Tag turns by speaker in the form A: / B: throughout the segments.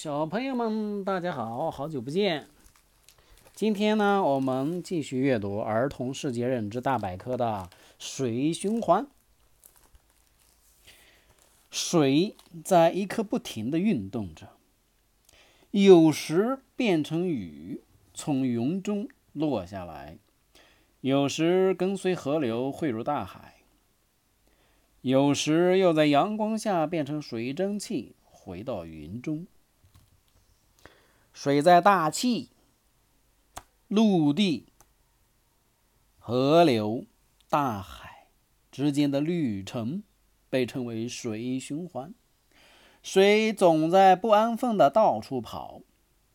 A: 小朋友们，大家好，好久不见。今天呢，我们继续阅读《儿童世界认知大百科》的水循环。水在一刻不停的运动着，有时变成雨，从云中落下来；有时跟随河流汇入大海；有时又在阳光下变成水蒸气，回到云中。水在大气、陆地、河流、大海之间的旅程被称为水循环。水总在不安分的到处跑，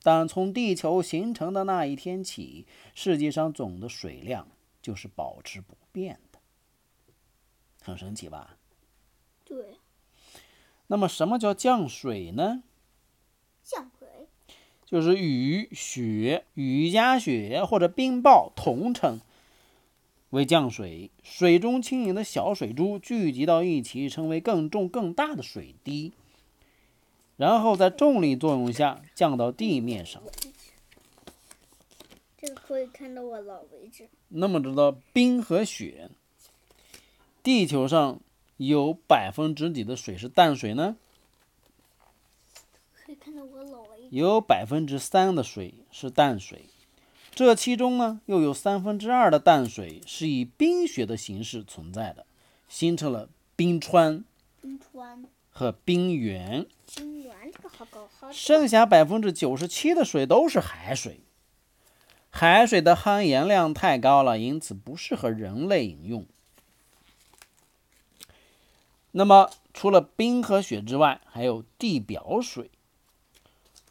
A: 但从地球形成的那一天起，世界上总的水量就是保持不变的。很神奇吧？
B: 对。
A: 那么，什么叫降水呢？
B: 降。
A: 就是雨、雪、雨夹雪或者冰雹同称为降水。水中轻盈的小水珠聚集到一起，成为更重、更大的水滴，然后在重力作用下降到地面上。
B: 这个可以看到我老位置。
A: 那么知道冰和雪，地球上有百分之几的水是淡水呢？
B: 可以看到我老。
A: 有百分之三的水是淡水，这其中呢，又有三分之二的淡水是以冰雪的形式存在的，形成了冰川、
B: 冰川
A: 和冰原。
B: 冰原这个好高，好。
A: 剩下百分之九十七的水都是海水，海水的含盐量太高了，因此不适合人类饮用。那么，除了冰和雪之外，还有地表水。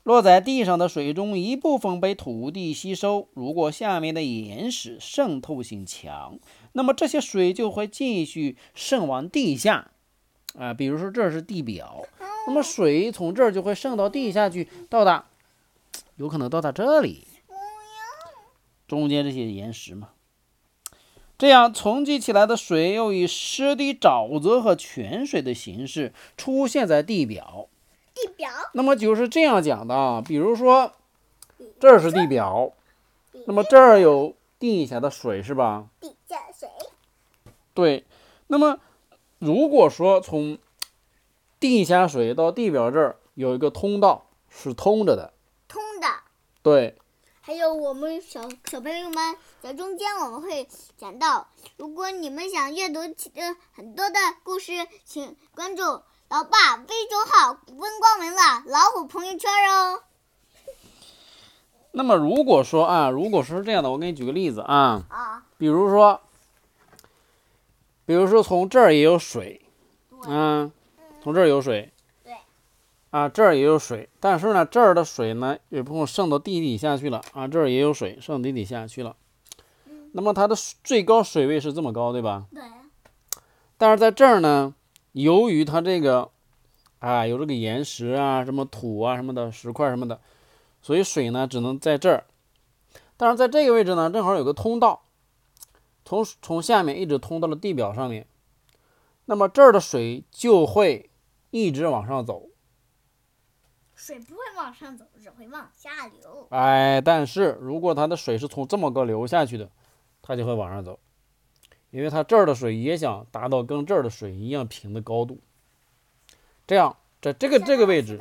A: 落在地上的水中，一部分被土地吸收。如果下面的岩石渗透性强，那么这些水就会继续渗往地下。啊，比如说这是地表，那么水从这儿就会渗到地下去，到达，有可能到达这里。中间这些岩石嘛，这样沉积起来的水又以湿地沼泽和泉水的形式出现在地表。那么就是这样讲的啊。比如说，这是地表，那么这儿有地下的水，是吧？
B: 地下水。
A: 对。那么，如果说从地下水到地表这儿有一个通道是通着的，
B: 通的。
A: 对。
B: 还有我们小小朋友们在中间，我们会讲到，如果你们想阅读呃很多的故事，请关注。老爸，微信号“温光文”了老虎朋友圈哦。
A: 那么，如果说啊，如果说是这样的，我给你举个例子啊。
B: 啊。
A: 比如说，比如说从这儿也有水，嗯，从这儿有水。
B: 对。
A: 啊，这儿也有水，但是呢，这儿的水呢，有部分渗到地底下去了啊。这儿也有水渗到地底下去了。那么它的最高水位是这么高，对吧？
B: 对。
A: 但是在这儿呢？由于它这个，啊，有这个岩石啊，什么土啊，什么的石块什么的，所以水呢只能在这儿。但是在这个位置呢，正好有个通道，从从下面一直通到了地表上面。那么这儿的水就会一直往上走。
B: 水不会往上走，只会往下流。
A: 哎，但是如果它的水是从这么个流下去的，它就会往上走。因为它这儿的水也想达到跟这儿的水一样平的高度，这样在这个这个位置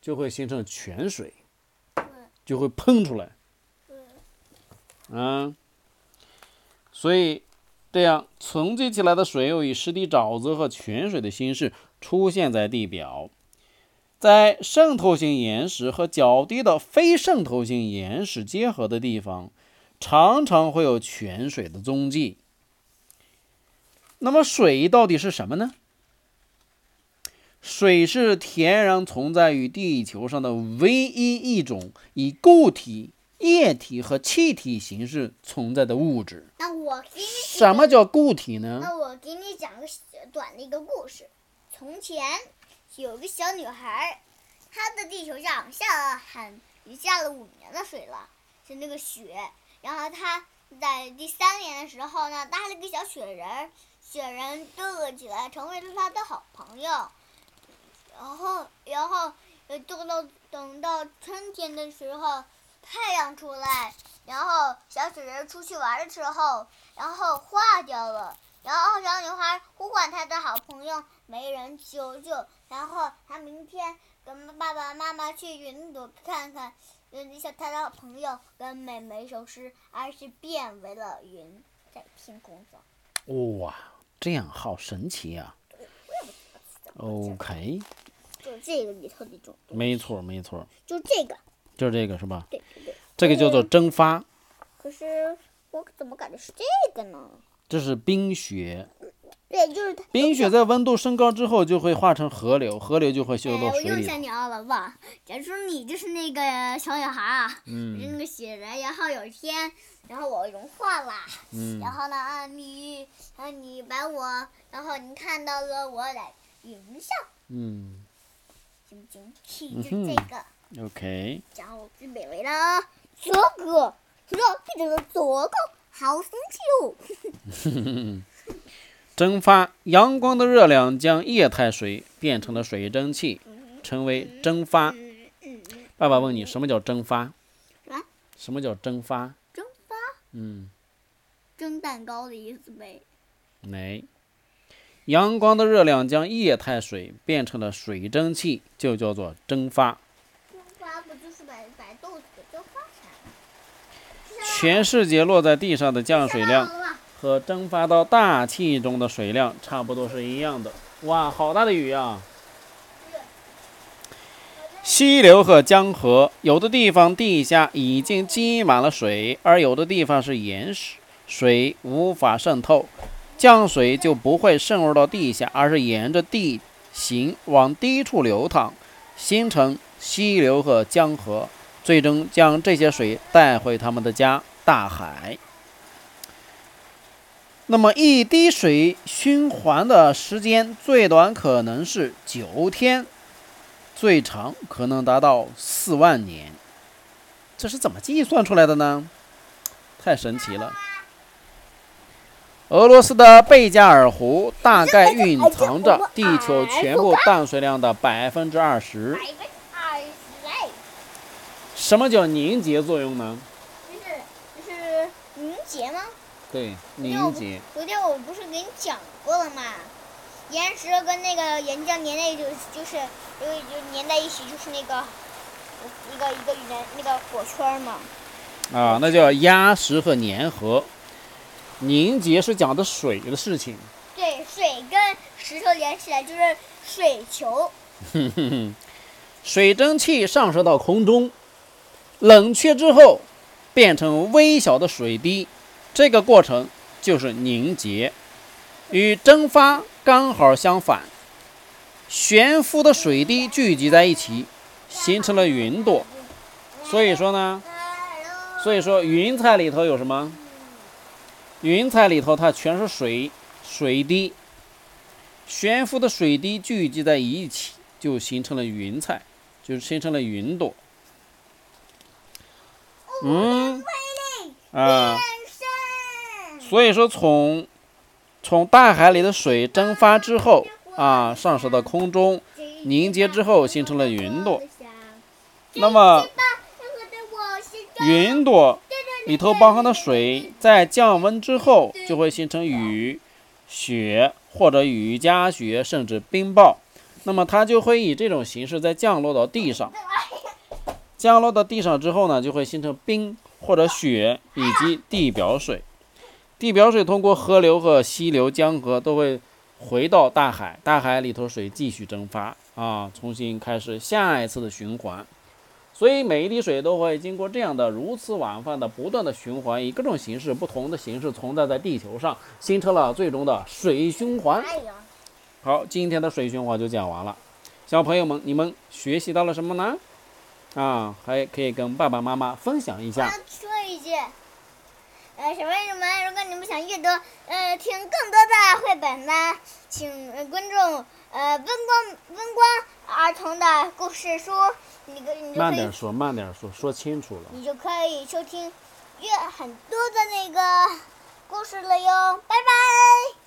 A: 就会形成泉水，就会喷出来，嗯，所以这样存积起来的水又以湿地沼泽和泉水的形式出现在地表，在渗透性岩石和较低的非渗透性岩石结合的地方，常常会有泉水的踪迹。那么水到底是什么呢？水是天然存在于地球上的唯一一种以固体、液体和气体形式存在的物质。
B: 那我给你
A: 什么叫固体呢？
B: 那我给你讲个短的一个故事。从前有个小女孩，她的地球上下了很下了五年的水了，是那个雪。然后她在第三年的时候呢，搭了个小雪人。雪人动了起来，成为了他的好朋友。然后，然后，等到等到春天的时候，太阳出来，然后小雪人出去玩的时候，然后化掉了，然后小女孩呼唤她的好朋友，没人救救，然后她明天跟爸爸妈妈去云朵看看，嗯，像她的好朋友跟妹妹消失，而是变为了云，在天空上。
A: 哇，这样好神奇呀、OK，
B: 就是这个里头的一种，
A: 没错没错，
B: 就这个，
A: 就是这个是吧？
B: 对对对。
A: 这个叫做蒸发，
B: 可是我怎么感觉是这个呢？
A: 这是冰雪。
B: 对，就是它。
A: 冰雪在温度升高之后就会化成河流，河流就会流
B: 哎，我又
A: 到水里。
B: 想你了吧？假如说你就是那个小女孩啊，
A: 嗯
B: 是那个雪人，然后有一天，然后我融化了，
A: 嗯
B: 然后呢，啊你，然后你把我，然后你看到了我在云上，
A: 嗯
B: 行不行？气
A: 嗯
B: 就是这
A: 哼
B: 个
A: ，，OK，
B: 然后准备为了这个，这这个这个好神奇哦！
A: 蒸发阳光的热量将液态水变成了水蒸气，成为蒸发。爸爸问你，什么叫蒸发？
B: 啊？
A: 什么叫蒸发？
B: 蒸发
A: 嗯，
B: 蒸蛋糕的意思呗。
A: 没。阳光的热量将液态水变成了水蒸气，就叫做蒸发。
B: 蒸发不就是把把豆子蒸发起来吗？
A: 全世界落在地上的降水量和蒸发到大气中的水量差不多是一样的。哇，好大的雨啊！溪流和江河，有的地方地下已经积满了水，而有的地方是岩石，水无法渗透，降水就不会渗入到地下，而是沿着地形往低处流淌，形成溪流和江河，最终将这些水带回他们的家——大海。那么一滴水循环的时间最短可能是九天，最长可能达到四万年。这是怎么计算出来的呢？太神奇了！俄罗斯的贝加尔湖大概蕴藏着地球全部淡水量的百分之二十。什么叫凝结作用呢？
B: 就是就是凝结吗？
A: 对，凝结。
B: 昨天我不是给你讲过了吗？岩石跟那个岩浆粘在一起，就是就就粘在一起，就是那个一个一个圆那个火圈嘛。
A: 啊，那叫压实和粘合。凝结是讲的水的事情。
B: 对，水跟石头连起来就是水球。
A: 哼哼哼，水蒸气上升到空中，冷却之后变成微小的水滴，这个过程就是凝结，与蒸发刚好相反。悬浮的水滴聚集在一起，形成了云朵。所以说呢，所以说云彩里头有什么？云彩里头它全是水，水滴。悬浮的水滴聚集在一起，就形成了云彩，就形成了云朵。嗯，啊，所以说从从大海里的水蒸发之后啊，上升到空中，凝结之后形成了云朵。那么云朵里头包含的水在降温之后就会形成雨、雪或者雨夹雪，甚至冰雹。那么它就会以这种形式再降落到地上。降落到地上之后呢，就会形成冰或者雪以及地表水。地表水通过河流和溪流、江河都会回到大海，大海里头水继续蒸发啊，重新开始下一次的循环。所以每一滴水都会经过这样的如此广泛的不断的循环，以各种形式、不同的形式存在在地球上，形成了最终的水循环。好，今天的水循环就讲完了。小朋友们，你们学习到了什么呢？啊，还可以跟爸爸妈妈分享一下。
B: 说一句，呃，小朋友们，如果你们想阅读呃听更多的绘本呢，请呃关注呃温光温光儿童的故事书，你个你就可以
A: 慢点说，慢点说，说清楚了。
B: 你就可以收听阅很多的那个故事了哟，拜拜。